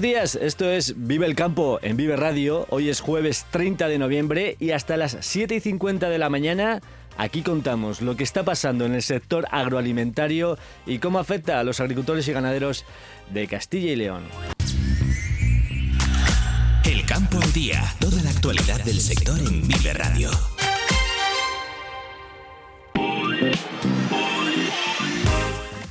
Buenos días, esto es Vive el Campo en Vive Radio. Hoy es jueves 30 de noviembre y hasta las 7 y 50 de la mañana aquí contamos lo que está pasando en el sector agroalimentario y cómo afecta a los agricultores y ganaderos de Castilla y León. El campo al día, toda la actualidad del sector en Vive Radio.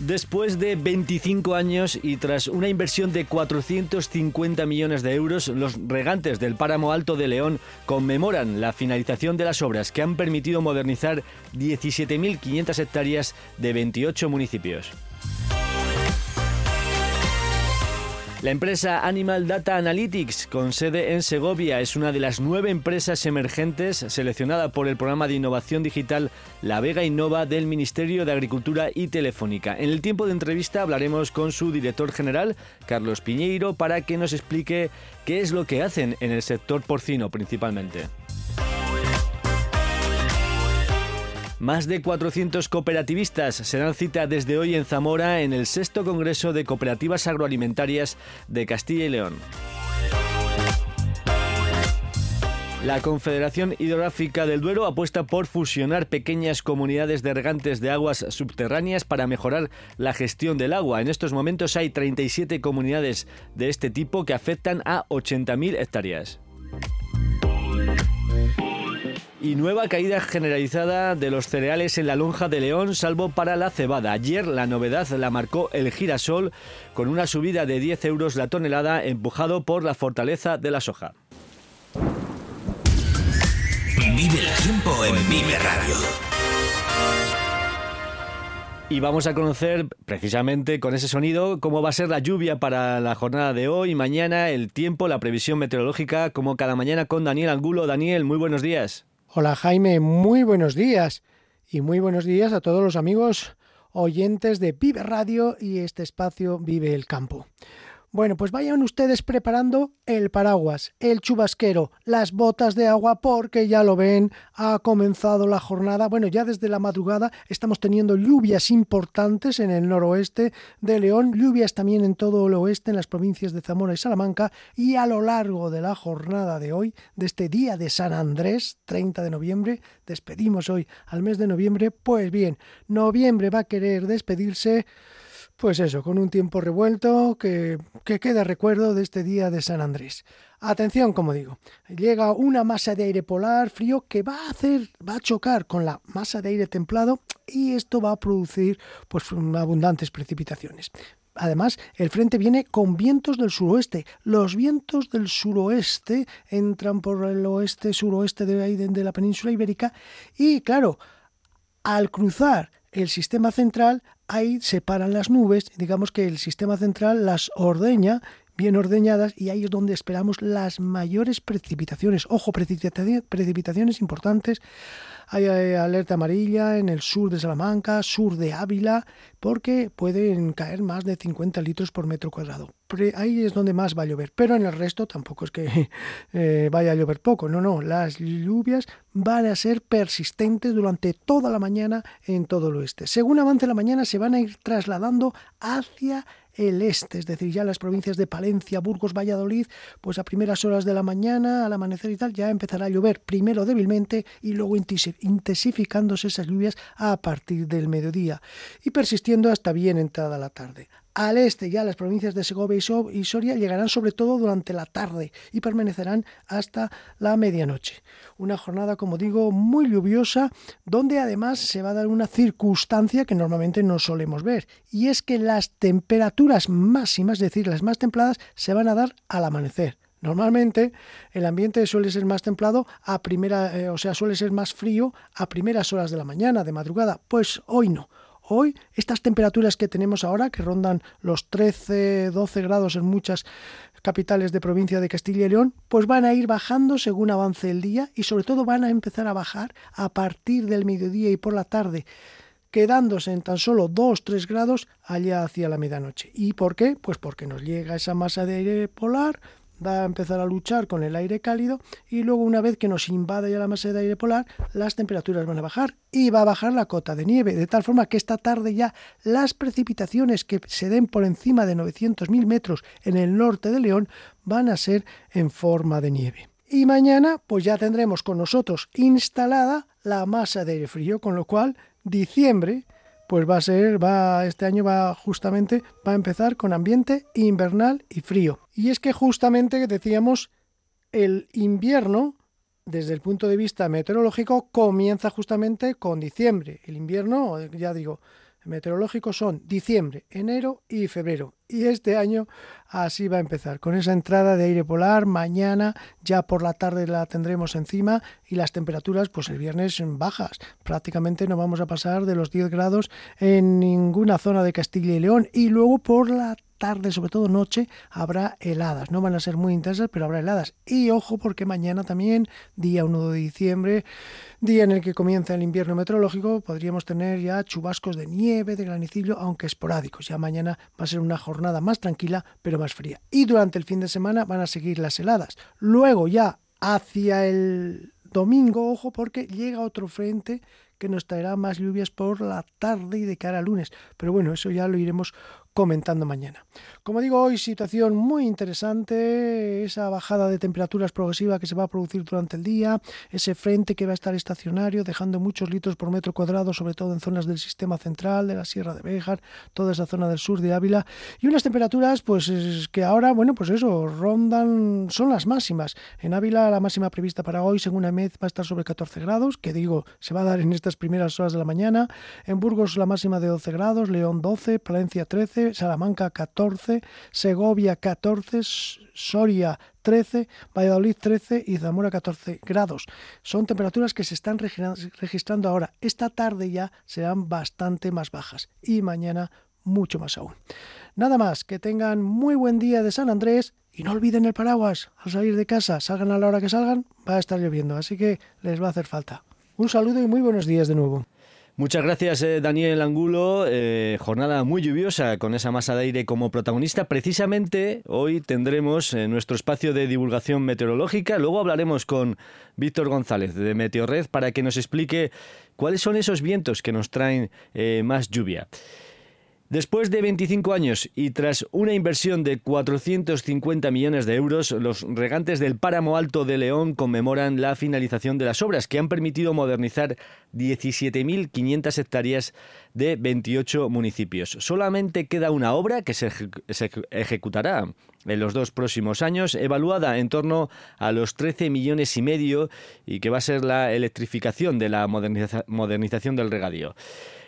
Después de 25 años y tras una inversión de 450 millones de euros, los regantes del Páramo Alto de León conmemoran la finalización de las obras que han permitido modernizar 17.500 hectáreas de 28 municipios. La empresa Animal Data Analytics, con sede en Segovia, es una de las nueve empresas emergentes seleccionada por el programa de innovación digital La Vega Innova del Ministerio de Agricultura y Telefónica. En el tiempo de entrevista hablaremos con su director general, Carlos Piñeiro, para que nos explique qué es lo que hacen en el sector porcino principalmente. Más de 400 cooperativistas se dan cita desde hoy en Zamora en el sexto Congreso de Cooperativas Agroalimentarias de Castilla y León. La Confederación Hidrográfica del Duero apuesta por fusionar pequeñas comunidades de regantes de aguas subterráneas para mejorar la gestión del agua. En estos momentos hay 37 comunidades de este tipo que afectan a 80.000 hectáreas y nueva caída generalizada de los cereales en la lonja de León, salvo para la cebada. Ayer la novedad la marcó el girasol con una subida de 10 euros la tonelada empujado por la fortaleza de la soja. Vive el tiempo en Vive Radio. Y vamos a conocer precisamente con ese sonido cómo va a ser la lluvia para la jornada de hoy, mañana, el tiempo, la previsión meteorológica, como cada mañana con Daniel Angulo. Daniel, muy buenos días. Hola Jaime, muy buenos días y muy buenos días a todos los amigos oyentes de Vive Radio y este espacio Vive el Campo. Bueno, pues vayan ustedes preparando el paraguas, el chubasquero, las botas de agua, porque ya lo ven, ha comenzado la jornada. Bueno, ya desde la madrugada estamos teniendo lluvias importantes en el noroeste de León, lluvias también en todo el oeste, en las provincias de Zamora y Salamanca, y a lo largo de la jornada de hoy, de este día de San Andrés, 30 de noviembre, despedimos hoy al mes de noviembre, pues bien, noviembre va a querer despedirse pues eso, con un tiempo revuelto que, que queda recuerdo de este día de San Andrés. Atención, como digo, llega una masa de aire polar frío que va a hacer, va a chocar con la masa de aire templado y esto va a producir pues abundantes precipitaciones. Además, el frente viene con vientos del suroeste. Los vientos del suroeste entran por el oeste, suroeste de, de la península ibérica y, claro, al cruzar el sistema central, ahí separan las nubes, digamos que el sistema central las ordeña bien ordeñadas y ahí es donde esperamos las mayores precipitaciones. Ojo, precipitaciones importantes hay alerta amarilla en el sur de Salamanca, sur de Ávila, porque pueden caer más de 50 litros por metro cuadrado. Ahí es donde más va a llover, pero en el resto tampoco es que eh, vaya a llover poco, no, no, las lluvias van a ser persistentes durante toda la mañana en todo el oeste. Según avance la mañana se van a ir trasladando hacia el este, es decir, ya las provincias de Palencia, Burgos, Valladolid, pues a primeras horas de la mañana, al amanecer y tal, ya empezará a llover, primero débilmente y luego intensificándose esas lluvias a partir del mediodía y persistiendo hasta bien entrada la tarde. Al este ya las provincias de Segovia y Soria llegarán sobre todo durante la tarde y permanecerán hasta la medianoche. Una jornada, como digo, muy lluviosa, donde además se va a dar una circunstancia que normalmente no solemos ver, y es que las temperaturas máximas, es decir, las más templadas, se van a dar al amanecer Normalmente el ambiente suele ser más templado a primera, eh, o sea, suele ser más frío a primeras horas de la mañana, de madrugada. Pues hoy no. Hoy estas temperaturas que tenemos ahora, que rondan los 13, 12 grados en muchas capitales de provincia de Castilla y León, pues van a ir bajando según avance el día y sobre todo van a empezar a bajar a partir del mediodía y por la tarde quedándose en tan solo 2-3 grados allá hacia la medianoche. ¿Y por qué? Pues porque nos llega esa masa de aire polar, va a empezar a luchar con el aire cálido y luego una vez que nos invada ya la masa de aire polar, las temperaturas van a bajar y va a bajar la cota de nieve, de tal forma que esta tarde ya las precipitaciones que se den por encima de 900.000 metros en el norte de León van a ser en forma de nieve. Y mañana pues ya tendremos con nosotros instalada la masa de aire frío, con lo cual diciembre pues va a ser, va, este año va justamente, va a empezar con ambiente invernal y frío. Y es que justamente decíamos, el invierno, desde el punto de vista meteorológico, comienza justamente con diciembre. El invierno, ya digo, meteorológico son diciembre, enero y febrero. Y este año así va a empezar, con esa entrada de aire polar. Mañana ya por la tarde la tendremos encima y las temperaturas pues el viernes bajas. Prácticamente no vamos a pasar de los 10 grados en ninguna zona de Castilla y León. Y luego por la tarde, sobre todo noche, habrá heladas. No van a ser muy intensas, pero habrá heladas. Y ojo porque mañana también, día 1 de diciembre, día en el que comienza el invierno meteorológico, podríamos tener ya chubascos de nieve, de granizillo, aunque esporádicos. Ya mañana va a ser una jornada más tranquila, pero más fría. Y durante el fin de semana van a seguir las heladas. Luego ya hacia el domingo, ojo, porque llega otro frente que nos traerá más lluvias por la tarde y de cara a lunes. Pero bueno, eso ya lo iremos comentando mañana. Como digo, hoy situación muy interesante, esa bajada de temperaturas progresiva que se va a producir durante el día, ese frente que va a estar estacionario, dejando muchos litros por metro cuadrado, sobre todo en zonas del sistema central, de la Sierra de Béjar, toda esa zona del sur de Ávila, y unas temperaturas pues que ahora, bueno, pues eso, rondan, son las máximas. En Ávila la máxima prevista para hoy, según AMED, va a estar sobre 14 grados, que digo, se va a dar en estas primeras horas de la mañana. En Burgos la máxima de 12 grados, León 12, Palencia 13, Salamanca 14, Segovia 14, Soria 13, Valladolid 13 y Zamora 14 grados. Son temperaturas que se están registrando ahora. Esta tarde ya serán bastante más bajas y mañana mucho más aún. Nada más, que tengan muy buen día de San Andrés y no olviden el paraguas al salir de casa. Salgan a la hora que salgan, va a estar lloviendo, así que les va a hacer falta. Un saludo y muy buenos días de nuevo. Muchas gracias, eh, Daniel Angulo. Eh, jornada muy lluviosa con esa masa de aire como protagonista. Precisamente hoy tendremos eh, nuestro espacio de divulgación meteorológica. Luego hablaremos con Víctor González de Meteorred para que nos explique cuáles son esos vientos que nos traen más lluvia. Después de 25 años y tras una inversión de 450 millones de euros, los regantes del Páramo Alto de León conmemoran la finalización de las obras que han permitido modernizar 17.500 hectáreas de 28 municipios. Solamente queda una obra que se, ejecutará en los dos próximos años, evaluada en torno a los 13 millones y medio y que va a ser la electrificación de la modernización del regadío.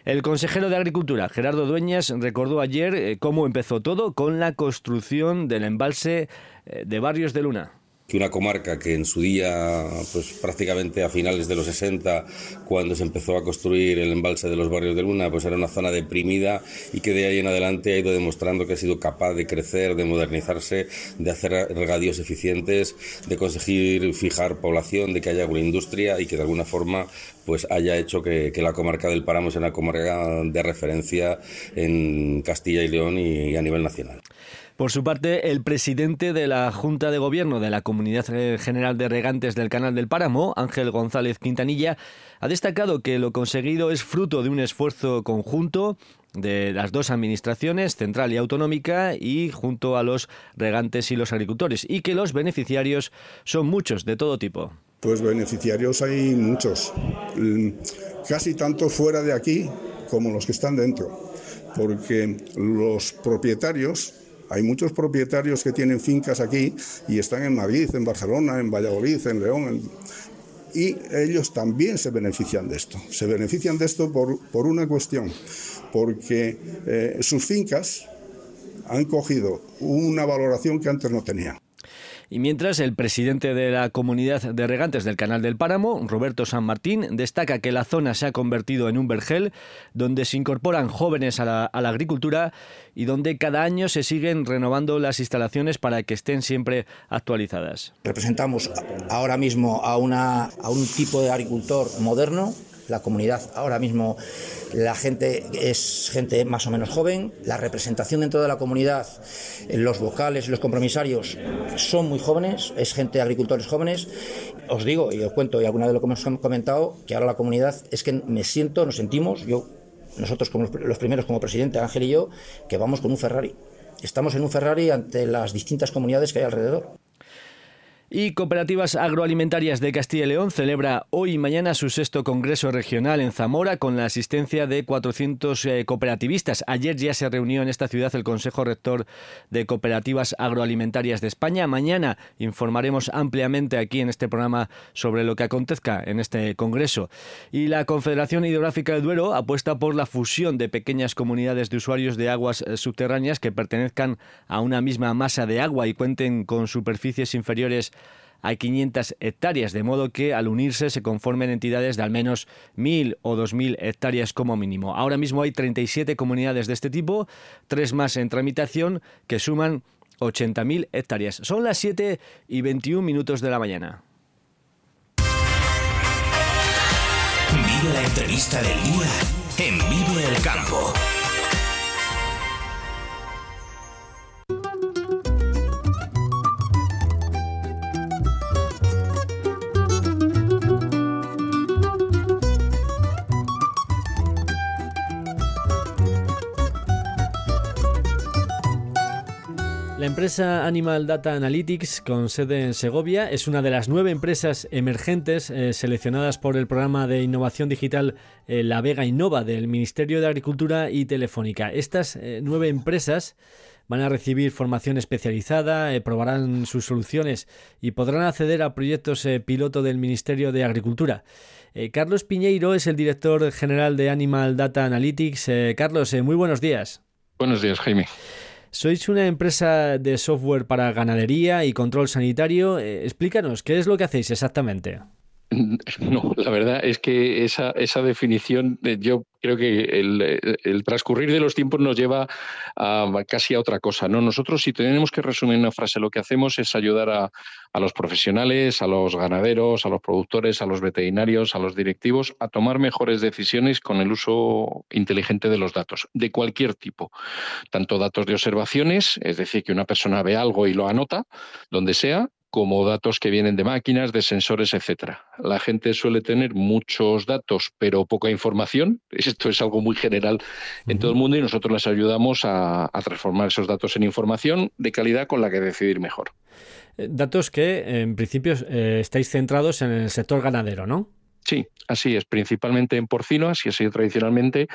El consejero de Agricultura, Gerardo Dueñas, recordó ayer eh, cómo empezó todo con la construcción del embalse eh, de Barrios de Luna que una comarca que en su día, pues prácticamente a finales de los 60, cuando se empezó a construir el embalse de los barrios de Luna, pues era una zona deprimida y que de ahí en adelante ha ido demostrando que ha sido capaz de crecer, de modernizarse, de hacer regadíos eficientes, de conseguir fijar población, de que haya una industria y que de alguna forma pues haya hecho que, la comarca del Páramo sea una comarca de referencia en Castilla y León y a nivel nacional. Por su parte, el presidente de la Junta de Gobierno de la Comunidad General de Regantes del Canal del Páramo, Ángel González Quintanilla, ha destacado que lo conseguido es fruto de un esfuerzo conjunto de las dos administraciones, central y autonómica, y junto a los regantes y los agricultores, y que los beneficiarios son muchos, de todo tipo. Pues beneficiarios hay muchos, casi tanto fuera de aquí como los que están dentro, porque los propietarios hay muchos propietarios que tienen fincas aquí y están en Madrid, en Barcelona, en Valladolid, en León. y ellos también se benefician de esto. Se benefician de esto por, por una cuestión, porque eh, sus fincas han cogido una valoración que antes no tenían. Y mientras el presidente de la comunidad de regantes del Canal del Páramo, Roberto San Martín, destaca que la zona se ha convertido en un vergel donde se incorporan jóvenes a la, agricultura y donde cada año se siguen renovando las instalaciones para que estén siempre actualizadas. Representamos ahora mismo a, una, a un tipo de agricultor moderno la comunidad ahora mismo la gente es gente más o menos joven, la representación dentro de la comunidad, los vocales, los compromisarios son muy jóvenes, es gente de agricultores jóvenes. Os digo y os cuento y alguna vez lo que hemos comentado que ahora la comunidad es que me siento, nos sentimos, yo nosotros como los primeros como presidente Ángel y yo que vamos con un Ferrari. Estamos en un Ferrari ante las distintas comunidades que hay alrededor. Y Cooperativas Agroalimentarias de Castilla y León celebra hoy y mañana su sexto Congreso Regional en Zamora con la asistencia de 400 eh, cooperativistas. Ayer ya se reunió en esta ciudad el Consejo Rector de Cooperativas Agroalimentarias de España. Mañana informaremos ampliamente aquí en este programa sobre lo que acontezca en este Congreso. Y la Confederación Hidrográfica del Duero apuesta por la fusión de pequeñas comunidades de usuarios de aguas eh, subterráneas que pertenezcan a una misma masa de agua y cuenten con superficies inferiores a 500 hectáreas, de modo que al unirse se conformen entidades de al menos 1.000 o 2.000 hectáreas como mínimo. Ahora mismo hay 37 comunidades de este tipo, tres más en tramitación, que suman 80.000 hectáreas. Son las 7 y 21 minutos de la mañana. Vive la entrevista del día en Vive el Campo. Empresa Animal Data Analytics, con sede en Segovia, es una de las nueve empresas emergentes eh, seleccionadas por el programa de innovación digital eh, La Vega Innova del Ministerio de Agricultura y Telefónica. Estas eh, nueve empresas van a recibir formación especializada, probarán sus soluciones y podrán acceder a proyectos piloto del Ministerio de Agricultura. Carlos Piñeiro es el director general de Animal Data Analytics. Carlos, muy buenos días. Buenos días, Jaime. Sois una empresa de software para ganadería y control sanitario. Eh, explícanos, ¿qué es lo que hacéis exactamente? No, la verdad es que esa, esa definición, eh, yo creo que el, transcurrir de los tiempos nos lleva a, casi a otra cosa. ¿no? Nosotros, si tenemos que resumir una frase, lo que hacemos es ayudar a, a, los profesionales, a los ganaderos, a los productores, a los veterinarios, a los directivos, a tomar mejores decisiones con el uso inteligente de los datos, de cualquier tipo. Tanto datos de observaciones, es decir, que una persona ve algo y lo anota, donde sea, como datos que vienen de máquinas, de sensores, etcétera. La gente suele tener muchos datos, pero poca información. Esto es algo muy general en todo el mundo y nosotros les ayudamos a, transformar esos datos en información de calidad con la que decidir mejor. Eh, datos que, en principio, eh, estáis centrados en el sector ganadero, ¿no? Sí, así es, principalmente en porcino, así ha sido tradicionalmente,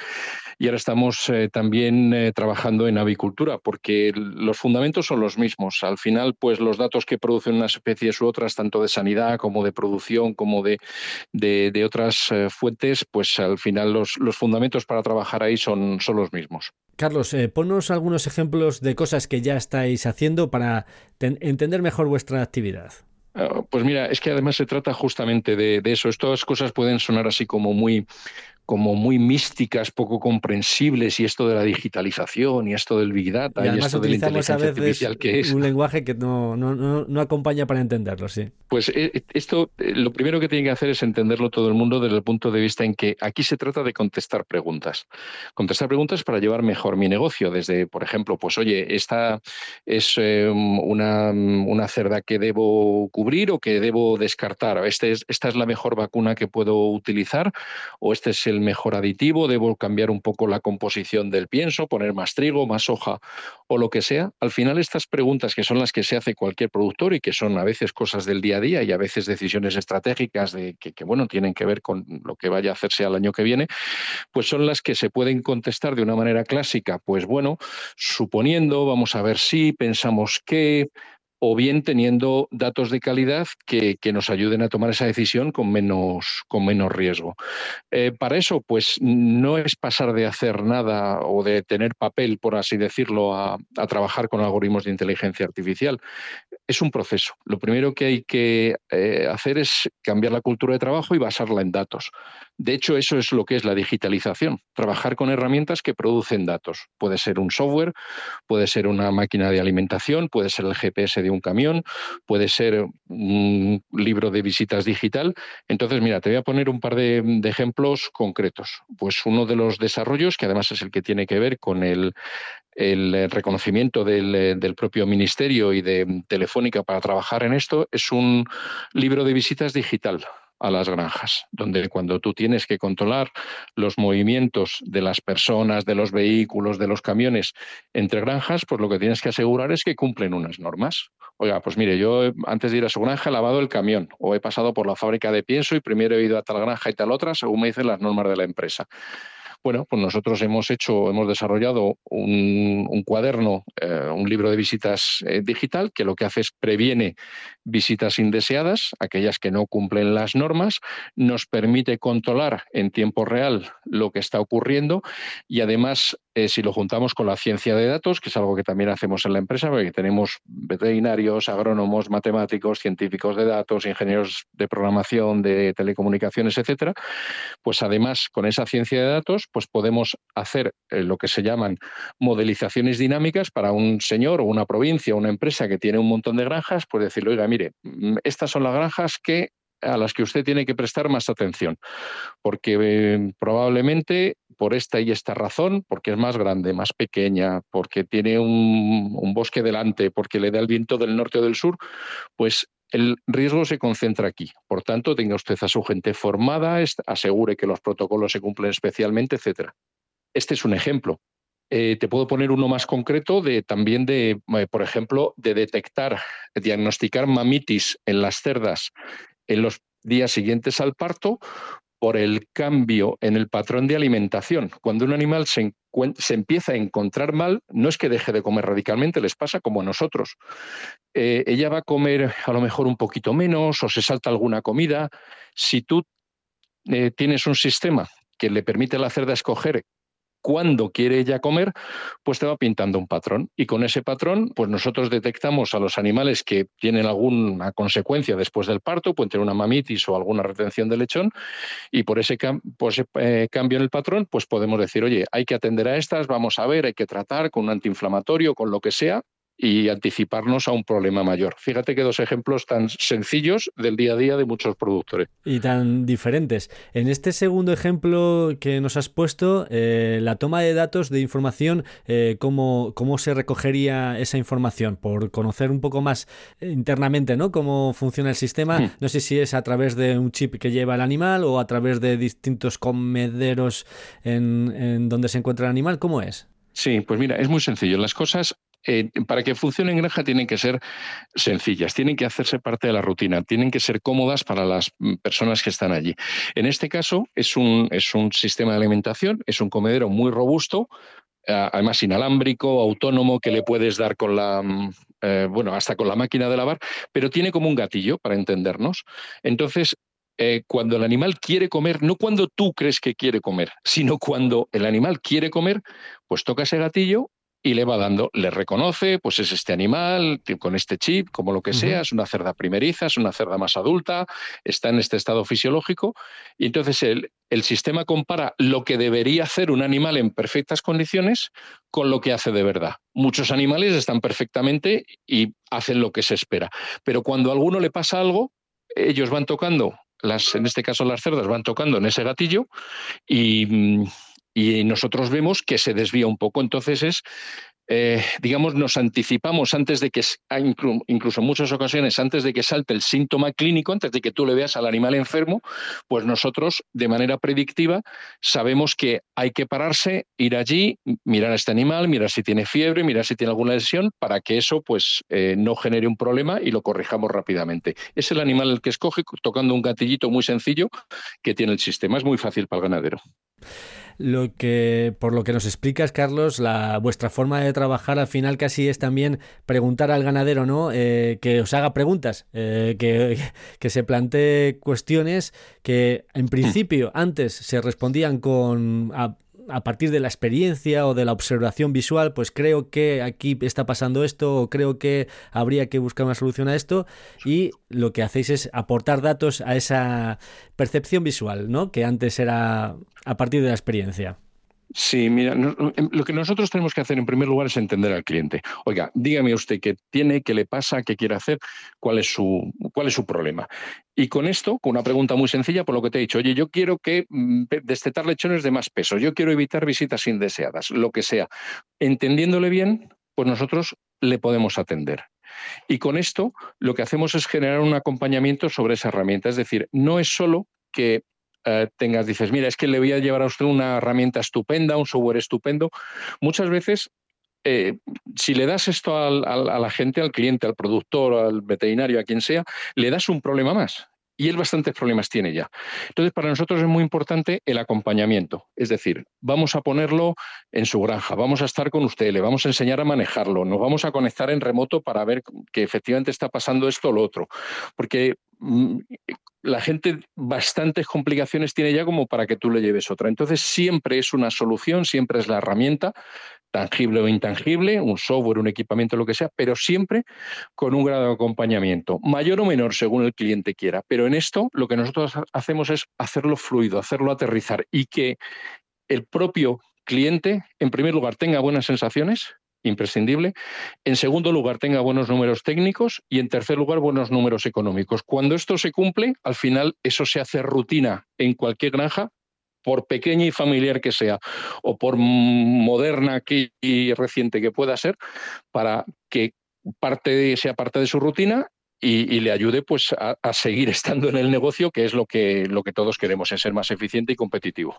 y ahora estamos eh, también eh, trabajando en avicultura, porque los fundamentos son los mismos. Al final, pues los datos que producen unas especies u otras, tanto de sanidad como de producción, como de, de, otras eh, fuentes, pues al final los, los, fundamentos para trabajar ahí son, son los mismos. Carlos, ponnos algunos ejemplos de cosas que ya estáis haciendo para entender mejor vuestra actividad. Ah, pues mira, es que además se trata justamente de, de, eso. Estas cosas pueden sonar así como muy, como muy místicas, poco comprensibles, y esto de la digitalización, y esto del Big Data, y, esto de la inteligencia artificial que es. Un lenguaje que no, no, no, acompaña para entenderlo, sí. Pues eh, esto, eh, lo primero que tiene que hacer es entenderlo todo el mundo desde el punto de vista en que aquí se trata de contestar preguntas. Contestar preguntas para llevar mejor mi negocio, desde, por ejemplo, pues oye, esta es una, una cerda que debo cubrir o que debo descartar, este es, esta es la mejor vacuna que puedo utilizar, o este es el mejor aditivo, debo cambiar un poco la composición del pienso, poner más trigo, más hoja o lo que sea. Al final estas preguntas que son las que se hace cualquier productor y que son a veces cosas del día a día y a veces decisiones estratégicas de que, bueno, tienen que ver con lo que vaya a hacerse al año que viene, pues son las que se pueden contestar de una manera clásica. Pues bueno, suponiendo, vamos a ver si, pensamos que, o bien teniendo datos de calidad que, nos ayuden a tomar esa decisión con menos, con menos riesgo. Eh, para eso, pues no es pasar de hacer nada o de tener papel, por así decirlo, a, trabajar con algoritmos de inteligencia artificial. Es un proceso. Lo primero que hay que eh, hacer es cambiar la cultura de trabajo y basarla en datos. De hecho, eso es lo que es la digitalización, trabajar con herramientas que producen datos. Puede ser un software, puede ser una máquina de alimentación, puede ser el GPS de un camión, puede ser un libro de visitas digital. Entonces, mira, te voy a poner un par de, ejemplos concretos. Pues uno de los desarrollos, que además es el que tiene que ver con el, reconocimiento del, del, propio ministerio y de Telefónica para trabajar en esto, es un libro de visitas digital a las granjas, donde cuando tú tienes que controlar los movimientos de las personas, de los vehículos, de los camiones entre granjas, pues lo que tienes que asegurar es que cumplen unas normas. Oiga, pues mire, yo antes de ir a su granja he lavado el camión o he pasado por la fábrica de pienso y primero he ido a tal granja y tal otra, según me dicen las normas de la empresa. Bueno, pues nosotros hemos hecho, hemos desarrollado un, cuaderno, eh, un libro de visitas eh, digital que lo que hace es previene visitas indeseadas, aquellas que no cumplen las normas, nos permite controlar en tiempo real lo que está ocurriendo y además eh, si lo juntamos con la ciencia de datos, que es algo que también hacemos en la empresa, porque tenemos veterinarios, agrónomos, matemáticos, científicos de datos, ingenieros de programación, de telecomunicaciones, etcétera, pues además con esa ciencia de datos, pues podemos hacer eh, lo que se llaman modelizaciones dinámicas para un señor o una provincia o una empresa que tiene un montón de granjas, pues decirle, oiga, mire, mm, estas son las granjas que a las que usted tiene que prestar más atención, porque eh, probablemente por esta y esta razón, porque es más grande, más pequeña, porque tiene un, bosque delante, porque le da el viento del norte o del sur, pues el riesgo se concentra aquí. Por tanto, tenga usted a su gente formada, asegure que los protocolos se cumplen especialmente, etcétera. Este es un ejemplo. Eh, te puedo poner uno más concreto de también de, eh, por ejemplo, de detectar, diagnosticar mamitis en las cerdas en los días siguientes al parto por el cambio en el patrón de alimentación. Cuando un animal se, empieza a encontrar mal, no es que deje de comer radicalmente, les pasa como a nosotros. Eh, ella va a comer a lo mejor un poquito menos o se salta alguna comida. Si tú eh, tienes un sistema que le permite a la cerda escoger cuando quiere ella comer, pues te va pintando un patrón. Y con ese patrón, pues nosotros detectamos a los animales que tienen alguna consecuencia después del parto, pueden tener una mamitis o alguna retención de lechón, y por ese pues, eh, cambio en el patrón, pues podemos decir, oye, hay que atender a estas, vamos a ver, hay que tratar con un antiinflamatorio, con lo que sea, y anticiparnos a un problema mayor. Fíjate que dos ejemplos tan sencillos del día a día de muchos productores. Y tan diferentes. En este segundo ejemplo que nos has puesto, eh, la toma de datos, de información, eh, ¿cómo, ¿cómo, se recogería esa información? Por conocer un poco más internamente ¿no? cómo funciona el sistema. Hmm. No sé si es a través de un chip que lleva el animal o a través de distintos comederos en, en donde se encuentra el animal. ¿Cómo es? Sí, pues mira, es muy sencillo. Las cosas eh, para que funcione en granja tienen que ser sencillas, tienen que hacerse parte de la rutina, tienen que ser cómodas para las mm, personas que están allí. En este caso es un, es un sistema de alimentación, es un comedero muy robusto, además inalámbrico, autónomo, que le puedes dar con la, mm, eh, bueno, hasta con la máquina de lavar, pero tiene como un gatillo para entendernos. Entonces, eh, cuando el animal quiere comer, no cuando tú crees que quiere comer, sino cuando el animal quiere comer, pues toca ese gatillo y le va dando, le reconoce, pues es este animal con este chip, como lo que sea, es una cerda primeriza, es una cerda más adulta, está en este estado fisiológico, y entonces el, el sistema compara lo que debería hacer un animal en perfectas condiciones con lo que hace de verdad. Muchos animales están perfectamente y hacen lo que se espera, pero cuando a alguno le pasa algo, ellos van tocando, las, en este caso las cerdas van tocando en ese gatillo y mm, y nosotros vemos que se desvía un poco. Entonces es, eh, digamos, nos anticipamos antes de que, ah, incluso en muchas ocasiones, antes de que salte el síntoma clínico, antes de que tú le veas al animal enfermo, pues nosotros de manera predictiva sabemos que hay que pararse, ir allí, mirar a este animal, mirar si tiene fiebre, mirar si tiene alguna lesión, para que eso pues eh, no genere un problema y lo corrijamos rápidamente. Es el animal el que escoge tocando un gatillito muy sencillo que tiene el sistema. Es muy fácil para el ganadero. Lo que, por lo que nos explicas, Carlos, la, vuestra forma de trabajar al final casi es también preguntar al ganadero, ¿no? Eh, que os haga preguntas, eh, que, que, se plantee cuestiones que en principio antes se respondían con a partir de la experiencia o de la observación visual, pues creo que aquí está pasando esto o creo que habría que buscar una solución a esto y lo que hacéis es aportar datos a esa percepción visual, ¿no? Que antes era a partir de la experiencia. Sí, mira, em, lo que nosotros tenemos que hacer en primer lugar es entender al cliente. Oiga, dígame usted qué tiene, qué le pasa, qué quiere hacer, cuál es su, cuál es su problema. Y con esto, con una pregunta muy sencilla, por lo que te he dicho, oye, yo quiero que mm, destetar lechones de más peso, yo quiero evitar visitas indeseadas, lo que sea. Entendiéndole bien, pues nosotros le podemos atender. Y con esto lo que hacemos es generar un acompañamiento sobre esa herramienta. Es decir, no es solo que eh, tengas, dices, mira, es que le voy a llevar a usted una herramienta estupenda, un software estupendo. Muchas veces eh, si le das esto a la gente, al cliente, al productor, al veterinario, a quien sea, le das un problema más. Y él bastantes problemas tiene ya. Entonces, para nosotros es muy importante el acompañamiento. Es decir, vamos a ponerlo en su granja, vamos a estar con usted, le vamos a enseñar a manejarlo, nos vamos a conectar en remoto para ver que efectivamente está pasando esto o lo otro. Porque mm, la gente bastantes complicaciones tiene ya como para que tú le lleves otra. Entonces siempre es una solución, siempre es la herramienta, tangible o intangible, un software, un equipamiento, lo que sea, pero siempre con un grado de acompañamiento, mayor o menor según el cliente quiera. Pero en esto lo que nosotros hacemos es hacerlo fluido, hacerlo aterrizar y que el propio cliente, en primer lugar, tenga buenas sensaciones imprescindible. En segundo lugar, tenga buenos números técnicos y en tercer lugar, buenos números económicos. Cuando esto se cumple, al final eso se hace rutina en cualquier granja, por pequeña y familiar que sea, o por moderna y reciente que pueda ser, para que parte sea parte de su rutina y, le ayude pues a, a, seguir estando en el negocio, que es lo que, lo que todos queremos, es ser más eficiente y competitivo.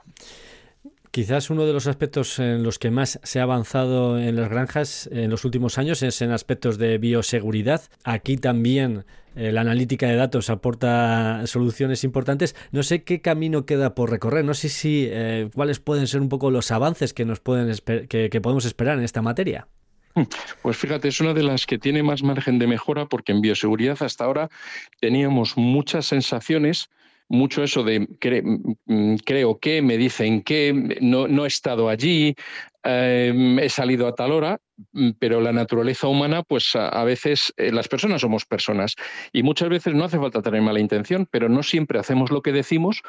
Quizás uno de los aspectos en los que más se ha avanzado en las granjas en los últimos años es en aspectos de bioseguridad. Aquí también la analítica de datos aporta soluciones importantes. No sé qué camino queda por recorrer. No sé si eh, cuáles pueden ser un poco los avances que nos pueden que, que podemos esperar en esta materia. Pues fíjate, es una de las que tiene más margen de mejora porque en bioseguridad hasta ahora teníamos muchas sensaciones mucho eso de mm, mm, creo que, me dicen que, no, no he estado allí, em, he salido a tal hora, pero la naturaleza humana, pues a, veces eh, las personas somos personas y muchas veces no hace falta tener mala intención, pero no siempre hacemos lo que decimos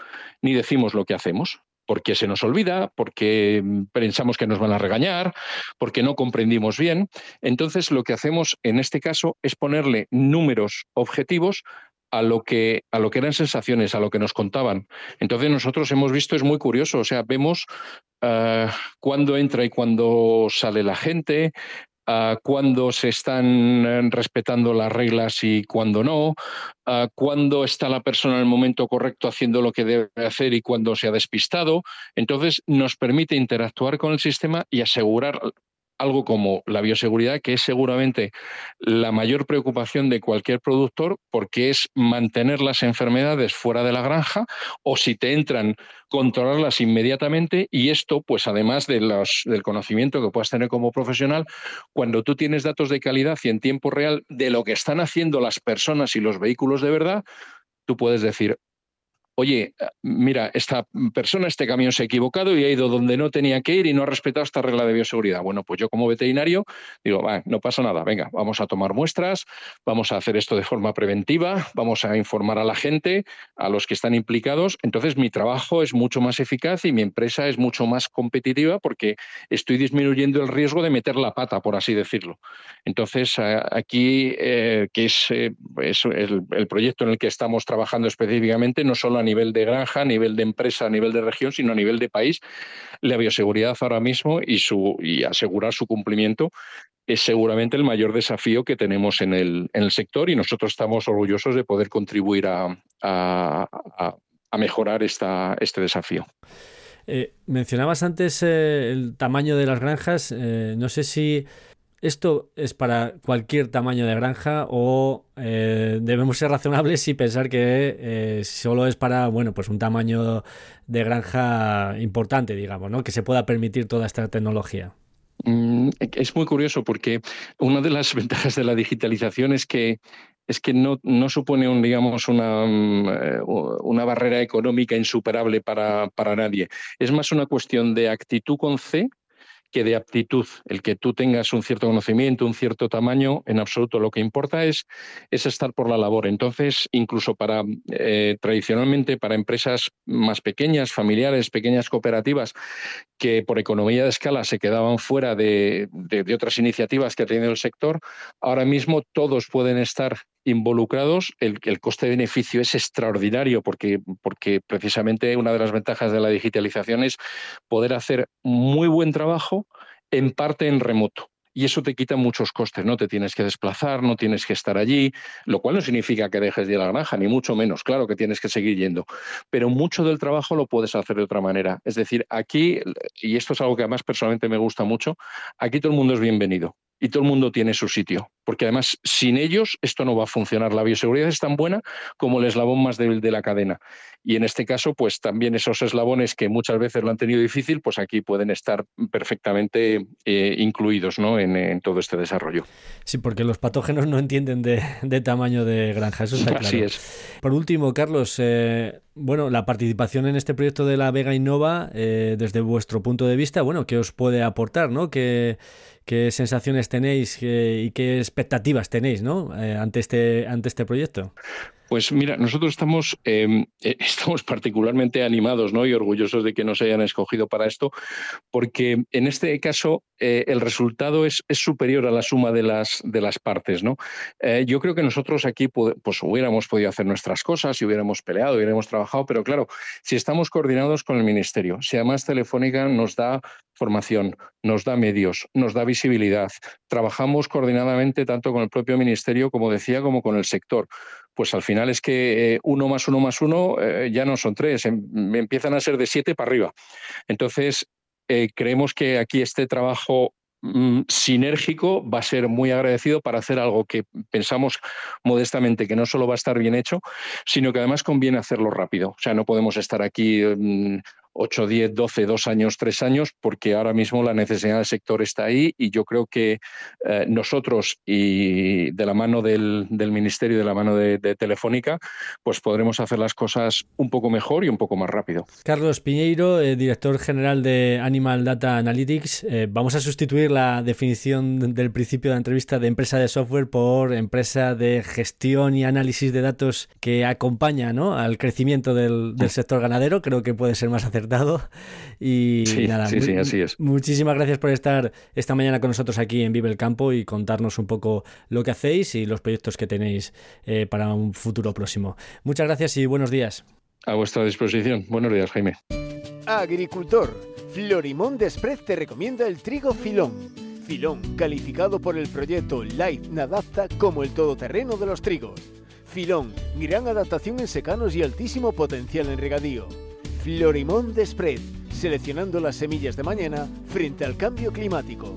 ni decimos lo que hacemos porque se nos olvida, porque pensamos que nos van a regañar, porque no comprendimos bien. Entonces, lo que hacemos en este caso es ponerle números objetivos a lo que a lo que eran sensaciones, a lo que nos contaban. Entonces nosotros hemos visto es muy curioso, o sea, vemos uh, cuándo entra y cuándo sale la gente, uh, cuándo se están eh, respetando las reglas y cuándo no, uh, cuándo está la persona en el momento correcto haciendo lo que debe hacer y cuándo se ha despistado. Entonces nos permite interactuar con el sistema y asegurar algo como la bioseguridad, que es seguramente la mayor preocupación de cualquier productor, porque es mantener las enfermedades fuera de la granja o si te entran, controlarlas inmediatamente y esto, pues además del conocimiento que puedas tener como profesional, cuando tú tienes datos de calidad y en tiempo real de lo que están haciendo las personas y los vehículos de verdad, tú puedes decir, oye, mira, esta persona, este camión se ha equivocado y ha ido donde no tenía que ir y no ha respetado esta regla de bioseguridad. Bueno, pues yo como veterinario digo, no pasa nada, venga, vamos a tomar muestras, vamos a hacer esto de forma preventiva, vamos a informar a la gente, a los que están implicados. Entonces mi trabajo es mucho más eficaz y mi empresa es mucho más competitiva porque estoy disminuyendo el riesgo de meter la pata, por así decirlo. Entonces aquí, eh, que es, eh, el, el, proyecto en el que estamos trabajando específicamente, no solo a nivel de granja, a nivel de empresa, a nivel de región, sino a nivel de país. La bioseguridad ahora mismo y, su, y asegurar su cumplimiento es seguramente el mayor desafío que tenemos en el, en el sector y nosotros estamos orgullosos de poder contribuir a, mejorar este desafío. Eh, mencionabas antes eh, el tamaño de las granjas. Eh, no sé si ¿esto es para cualquier tamaño de granja o eh, debemos ser razonables y pensar que eh, solo es para, bueno, pues un tamaño de granja importante, digamos, ¿no? Que se pueda permitir toda esta tecnología. Mm, es muy curioso porque una de las ventajas de la digitalización es que es que no, no supone un, digamos, una, mm, eh, una barrera económica insuperable para, para nadie. Es más una cuestión de actitud con C que de aptitud. El que tú tengas un cierto conocimiento, un cierto tamaño, en absoluto. Lo que importa es, es estar por la labor. Entonces, incluso para eh, tradicionalmente para empresas más pequeñas, familiares, pequeñas cooperativas, que por economía de escala se quedaban fuera de, de otras iniciativas que ha tenido el sector, ahora mismo todos pueden estar involucrados, el, coste-beneficio es extraordinario porque, porque precisamente una de las ventajas de la digitalización es poder hacer muy buen trabajo en parte en remoto. Y eso te quita muchos costes, no te tienes que desplazar, no tienes que estar allí, lo cual no significa que dejes de ir a la granja, ni mucho menos, claro que tienes que seguir yendo, pero mucho del trabajo lo puedes hacer de otra manera. Es decir, aquí, y esto es algo que además personalmente me gusta mucho, aquí todo el mundo es bienvenido y todo el mundo tiene su sitio, porque además sin ellos esto no va a funcionar. La bioseguridad es tan buena como el eslabón más débil de la cadena. Y en este caso, pues también esos eslabones que muchas veces lo han tenido difícil, pues aquí pueden estar perfectamente eh, incluidos ¿no? en, todo este desarrollo. Sí, porque los patógenos no entienden de, tamaño de granja, eso está claro. Así es. Por último, Carlos, eh, bueno, la participación en este proyecto de la Vega Innova, eh, desde vuestro punto de vista, bueno, ¿qué os puede aportar? ¿no? ¿Qué, qué sensaciones tenéis y qué expectativas tenéis ¿no? ante, este, ante este proyecto? Pues mira, nosotros estamos, em, eh, estamos particularmente animados ¿no? y orgullosos de que nos hayan escogido para esto, porque en este caso eh, el resultado es, es, superior a la suma de las, de las partes. ¿no? Eh, yo creo que nosotros aquí pues, hubiéramos podido hacer nuestras cosas y hubiéramos peleado, hubiéramos trabajado, pero claro, si estamos coordinados con el Ministerio, si además Telefónica nos da formación, nos da medios, nos da visibilidad, trabajamos coordinadamente tanto con el propio Ministerio, como decía, como con el sector pues al final es que eh, uno más uno más uno eh, ya no son tres, em, empiezan a ser de siete para arriba. Entonces, eh, creemos que aquí este trabajo mm, sinérgico va a ser muy agradecido para hacer algo que pensamos modestamente que no solo va a estar bien hecho, sino que además conviene hacerlo rápido. O sea, no podemos estar aquí mm, 8, 10, 12, 2 años, 3 años, porque ahora mismo la necesidad del sector está ahí y yo creo que eh, nosotros y de la mano del, del Ministerio, de la mano de, Telefónica, pues podremos hacer las cosas un poco mejor y un poco más rápido. Carlos Piñeiro, eh, director general de Animal Data Analytics, eh, vamos a sustituir la definición del principio de la entrevista de empresa de software por empresa de gestión y análisis de datos que acompaña ¿no? al crecimiento del, del sector ganadero. Creo que puede ser más acertado y nada, sí, sí, así es. Muchísimas gracias por estar esta mañana con nosotros aquí en Vive el Campo y contarnos un poco lo que hacéis y los proyectos que tenéis eh, para un futuro próximo. Muchas gracias y buenos días. A vuestra disposición. Buenos días, Jaime. Agricultor, Florimón Desprez te recomienda el trigo filón. Filón, calificado por el proyecto Life Nadapta como el todoterreno de los trigos. Filón, gran adaptación en secanos y altísimo potencial en regadío. Florimón de Spread, seleccionando las semillas de mañana frente al cambio climático.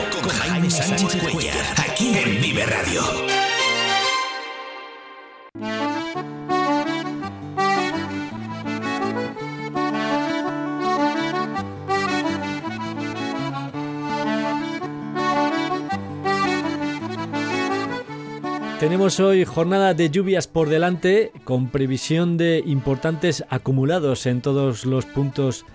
Sánchez Cuellar, aquí en Vive Radio. Tenemos hoy jornada de lluvias por delante con previsión de importantes acumulados en todos los puntos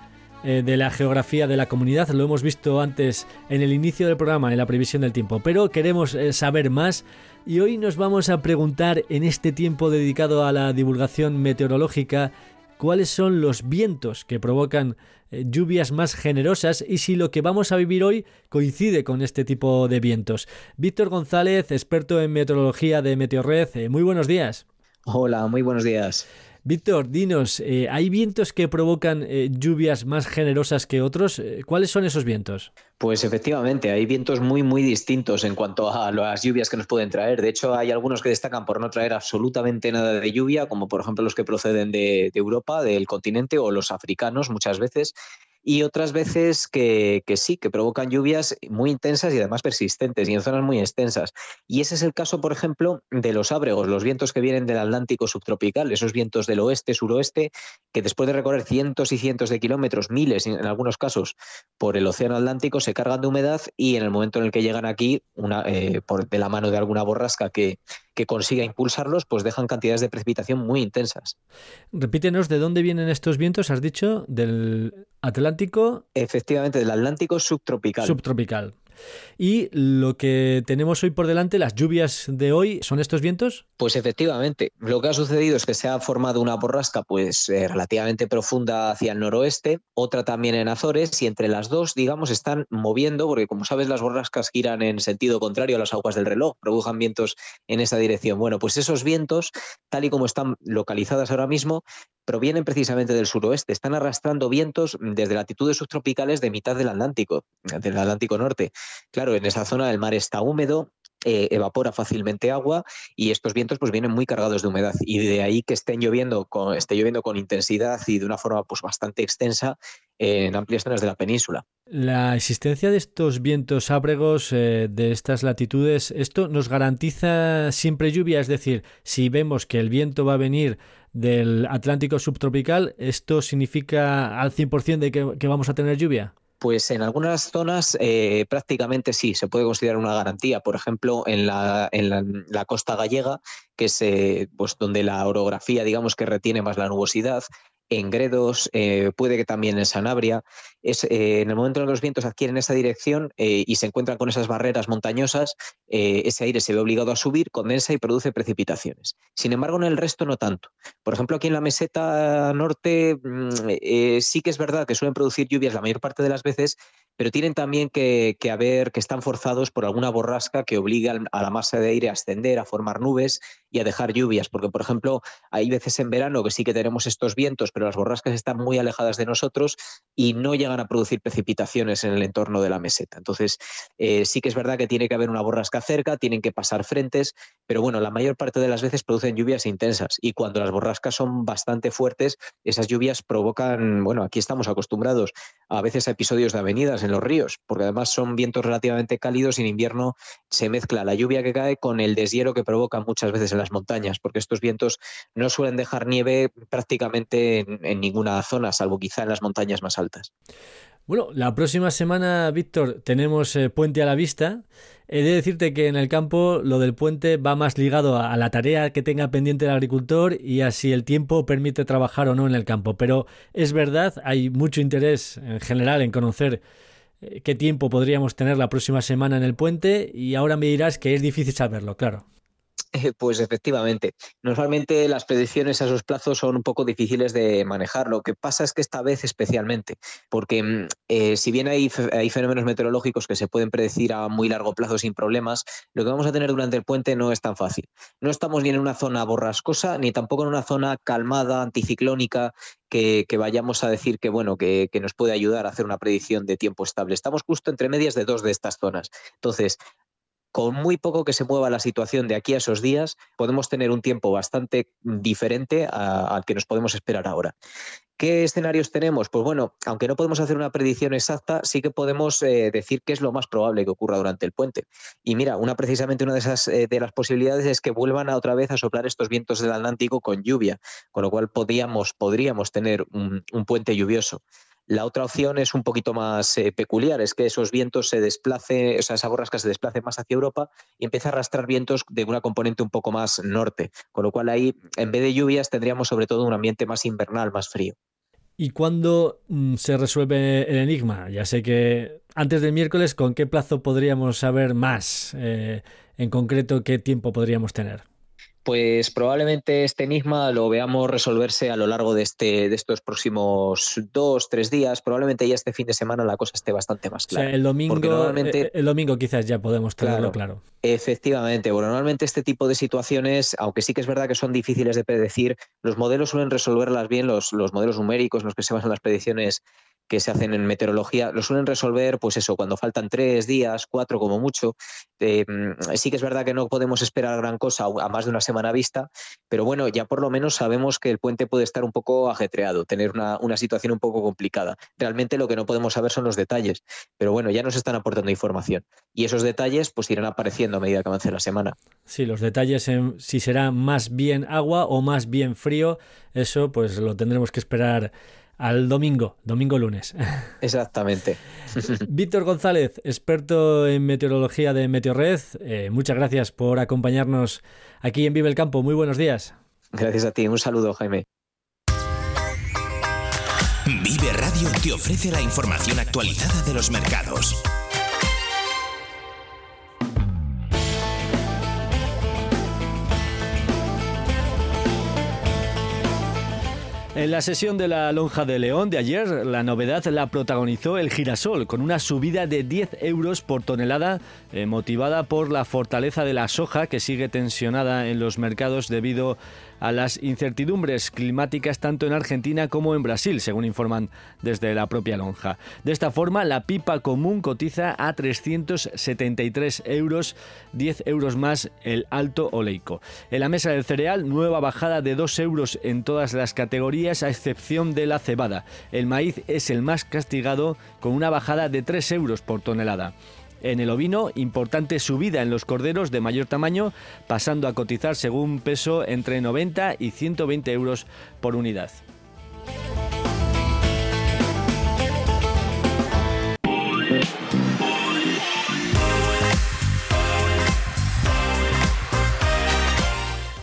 eh, de la geografía de la comunidad. Lo hemos visto antes en el inicio del programa, en la previsión del tiempo, pero queremos eh, saber más y hoy nos vamos a preguntar en este tiempo dedicado a la divulgación meteorológica cuáles son los vientos que provocan eh, lluvias más generosas y si lo que vamos a vivir hoy coincide con este tipo de vientos. Víctor González, experto en meteorología de Meteorred, muy buenos días. Hola, muy buenos días. Víctor, dinos, eh, ¿hay vientos que provocan lluvias más generosas que otros? ¿Cuáles son esos vientos? Pues efectivamente, hay vientos muy, muy distintos en cuanto a las lluvias que nos pueden traer. De hecho, hay algunos que destacan por no traer absolutamente nada de lluvia, como por ejemplo los que proceden de, de Europa, del continente, o los africanos muchas veces y otras veces que, sí, que provocan lluvias muy intensas y además persistentes y en zonas muy extensas. Y ese es el caso, por ejemplo, de los ábregos, los vientos que vienen del Atlántico subtropical, esos vientos del oeste, suroeste, que después de recorrer cientos y cientos de kilómetros, miles en algunos casos, por el Océano Atlántico, se cargan de humedad y en el momento en el que llegan aquí, una, eh, por, de la mano de alguna borrasca que, que consiga impulsarlos, pues dejan cantidades de precipitación muy intensas. Repítenos de dónde vienen estos vientos, has dicho, del Atlántico. Efectivamente, del Atlántico subtropical. Subtropical. Y lo que tenemos hoy por delante, las lluvias de hoy, ¿son estos vientos? Pues efectivamente, lo que ha sucedido es que se ha formado una borrasca pues eh, relativamente profunda hacia el noroeste, otra también en Azores y entre las dos, digamos, están moviendo porque como sabes las borrascas giran en sentido contrario a las aguas del reloj, produjan vientos en esa dirección. Bueno, pues esos vientos, tal y como están localizadas ahora mismo, provienen precisamente del suroeste, están arrastrando vientos desde latitudes subtropicales de mitad del Atlántico, del Atlántico Norte. Claro, en esa zona el mar está húmedo, eh, evapora fácilmente agua y estos vientos pues vienen muy cargados de humedad y de ahí que estén lloviendo con, esté lloviendo con intensidad y de una forma pues bastante extensa en amplias zonas de la península. La existencia de estos vientos ábregos eh, de estas latitudes, ¿esto nos garantiza siempre lluvia? Es decir, si vemos que el viento va a venir del Atlántico subtropical, ¿esto significa al 100% de que vamos a tener lluvia? Pues en algunas zonas eh, prácticamente sí, se puede considerar una garantía. Por ejemplo, en la, en la, costa gallega, que es eh, pues donde la orografía, digamos, que retiene más la nubosidad, en Gredos, eh, puede que también en Sanabria. Es, eh, en el momento en que los vientos adquieren esa dirección eh, y se encuentran con esas barreras montañosas, ese aire se ve obligado a subir, condensa y produce precipitaciones. Sin embargo, en el resto no tanto. Por ejemplo, aquí en la meseta norte mm, sí que es verdad que suelen producir lluvias la mayor parte de las veces, pero tienen también que, que haber, que están forzados por alguna borrasca que obliga a la masa de aire a ascender, a formar nubes y a dejar lluvias. Porque, por ejemplo, hay veces en verano que sí que tenemos estos vientos, pero las borrascas están muy alejadas de nosotros y no llegan a producir precipitaciones en el entorno de la meseta. Entonces, eh, sí que es verdad que tiene que haber una borrasca cerca, tienen que pasar frentes, pero bueno, la mayor parte de las veces producen lluvias intensas y cuando las borrascas son bastante fuertes, esas lluvias provocan, bueno, aquí estamos acostumbrados a veces a episodios de avenidas en los ríos, porque además son vientos relativamente cálidos y en invierno se mezcla la lluvia que cae con el deshielo que provoca muchas veces en las montañas, porque estos vientos no suelen dejar nieve prácticamente en, ninguna zona, salvo quizá en las montañas más altas. Bueno, la próxima semana, Víctor, tenemos eh, puente a la vista. He de decirte que en el campo lo del puente va más ligado a, la tarea que tenga pendiente el agricultor y a si el tiempo permite trabajar o no en el campo. Pero es verdad, hay mucho interés en general en conocer eh, qué tiempo podríamos tener la próxima semana en el puente y ahora me dirás que es difícil saberlo, claro. Pues efectivamente. Normalmente las predicciones a esos plazos son un poco difíciles de manejar. Lo que pasa es que esta vez especialmente, porque mm, eh, si bien hay, fenómenos meteorológicos que se pueden predecir a muy largo plazo sin problemas, lo que vamos a tener durante el puente no es tan fácil. No estamos ni en una zona borrascosa, ni tampoco en una zona calmada, anticiclónica, que, vayamos a decir que, bueno, que, nos puede ayudar a hacer una predicción de tiempo estable. Estamos justo entre medias de dos de estas zonas. Entonces, con muy poco que se mueva la situación de aquí a esos días, podemos tener un tiempo bastante diferente al que nos podemos esperar ahora. ¿Qué escenarios tenemos? Pues bueno, aunque no podemos hacer una predicción exacta, sí que podemos eh, decir qué es lo más probable que ocurra durante el puente. Y mira, una precisamente una de esas eh, las posibilidades es que vuelvan a otra vez a soplar estos vientos del Atlántico con lluvia, con lo cual podríamos, podríamos tener un puente lluvioso. La otra opción es un poquito más eh, peculiar, es que esos vientos se desplacen, o sea, esa borrasca se desplace más hacia Europa y empieza a arrastrar vientos de una componente un poco más norte, con lo cual ahí, en vez de lluvias, tendríamos sobre todo un ambiente más invernal, más frío. ¿Y cuándo mm, se resuelve el enigma? Ya sé que antes del miércoles, ¿con qué plazo podríamos saber más? Eh, en concreto, ¿qué tiempo podríamos tener? Pues probablemente este enigma lo veamos resolverse a lo largo de, este, de estos próximos dos, tres días. Probablemente ya este fin de semana la cosa esté bastante más clara. el domingo, eh, el domingo quizás ya podemos tenerlo claro, Efectivamente. Bueno, normalmente este tipo de situaciones, aunque sí que es verdad que son difíciles de predecir, los modelos suelen resolverlas bien, los, los modelos numéricos en los que se basan las predicciones que se hacen en meteorología lo suelen resolver, pues eso, cuando faltan tres días, cuatro como mucho. Eh, mm, sí que es verdad que no podemos esperar gran cosa a más de una semana vista, pero bueno, ya por lo menos sabemos que el puente puede estar un poco ajetreado, tener una, una situación un poco complicada. Realmente lo que no podemos saber son los detalles, pero bueno, ya nos están aportando información. Y esos detalles pues irán apareciendo a medida que avance la semana. Sí, los detalles en si será más bien agua o más bien frío, eso pues lo tendremos que esperar al domingo, domingo lunes. Exactamente. Víctor González, experto en meteorología de Meteorred, eh, muchas gracias por acompañarnos aquí en Vive el Campo. Muy buenos días. Gracias a ti, un saludo Jaime. Vive Radio te ofrece la información actualizada de los mercados. En la sesión de la Lonja de León de ayer, la novedad la protagonizó el girasol, con una subida de 10 euros por tonelada, eh, motivada por la fortaleza de la soja, que sigue tensionada en los mercados debido a las incertidumbres climáticas tanto en Argentina como en Brasil, según informan desde la propia lonja. De esta forma, la pipa común cotiza a 373 euros, 10 euros más el alto oleico. En la mesa del cereal, nueva bajada de 2 euros en todas las categorías, a excepción de la cebada. El maíz es el más castigado, con una bajada de 3 euros por tonelada. En el ovino, importante subida en los corderos de mayor tamaño, pasando a cotizar según peso entre 90 y 120 euros por unidad.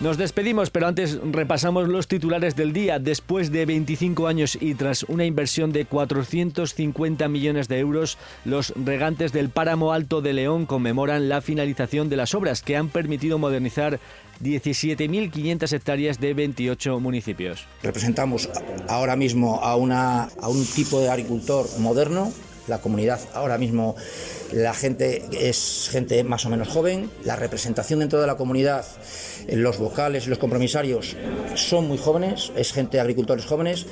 Nos despedimos, pero antes repasamos los titulares del día. Después de 25 años y tras una inversión de 450 millones de euros, los regantes del Páramo Alto de León conmemoran la finalización de las obras que han permitido modernizar 17.500 hectáreas de 28 municipios. Representamos ahora mismo a, una, un tipo de agricultor moderno la comunidad ahora mismo, la gente es gente más o menos joven, la representación dentro de la comunidad, los vocales los compromisarios son muy jóvenes, es gente de agricultores jóvenes.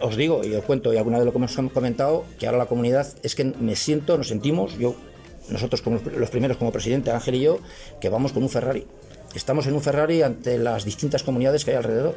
Os digo, y os cuento, y alguna de lo que hemos comentado, que ahora la comunidad es que me siento, nos sentimos, yo, nosotros como los primeros como presidente, Ángel y yo, que vamos con un Ferrari. Estamos en un Ferrari ante las distintas comunidades que hay alrededor.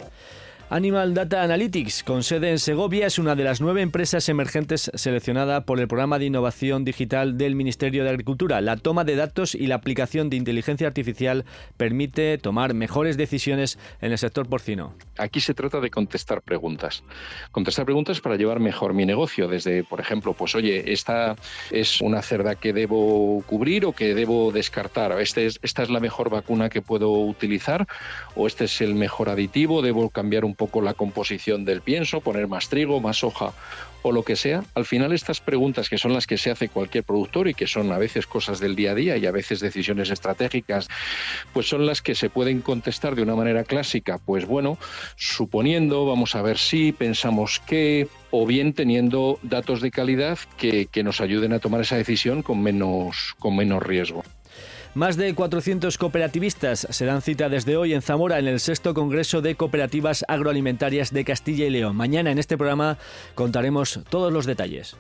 Animal Data Analytics, con sede en Segovia, es una de las nueve empresas emergentes seleccionada por el Programa de Innovación Digital del Ministerio de Agricultura. La toma de datos y la aplicación de inteligencia artificial permite tomar mejores decisiones en el sector porcino. Aquí se trata de contestar preguntas. Contestar preguntas para llevar mejor mi negocio, desde, por ejemplo, pues oye, esta es una cerda que debo cubrir o que debo descartar, este es, esta es la mejor vacuna que puedo utilizar o este es el mejor aditivo, debo cambiar un poco la composición del pienso, poner más trigo, más hoja o lo que sea, al final estas preguntas que son las que se hace cualquier productor y que son a veces cosas del día a día y a veces decisiones estratégicas, pues son las que se pueden contestar de una manera clásica, pues bueno, suponiendo, vamos a ver si, pensamos que, o bien teniendo datos de calidad que, que nos ayuden a tomar esa decisión con menos, con menos riesgo. Más de 400 cooperativistas se dan cita desde hoy en Zamora en el sexto Congreso de Cooperativas Agroalimentarias de Castilla y León. Mañana en este programa contaremos todos los detalles.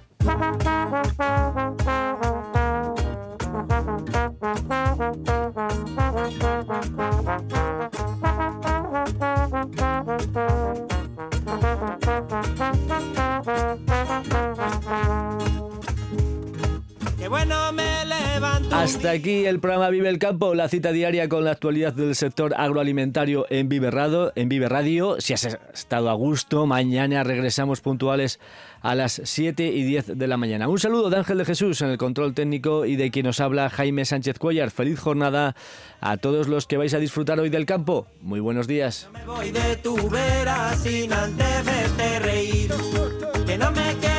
Me Hasta aquí el programa Vive el Campo, la cita diaria con la actualidad del sector agroalimentario en Vive Radio. En Vive Radio. Si has estado a gusto, mañana regresamos puntuales a las 7 y 10 de la mañana. Un saludo de Ángel de Jesús en el control técnico y de quien nos habla Jaime Sánchez Cuellar. Feliz jornada a todos los que vais a disfrutar hoy del campo. Muy buenos días. Me voy de tu vera sin antes reír. Que no me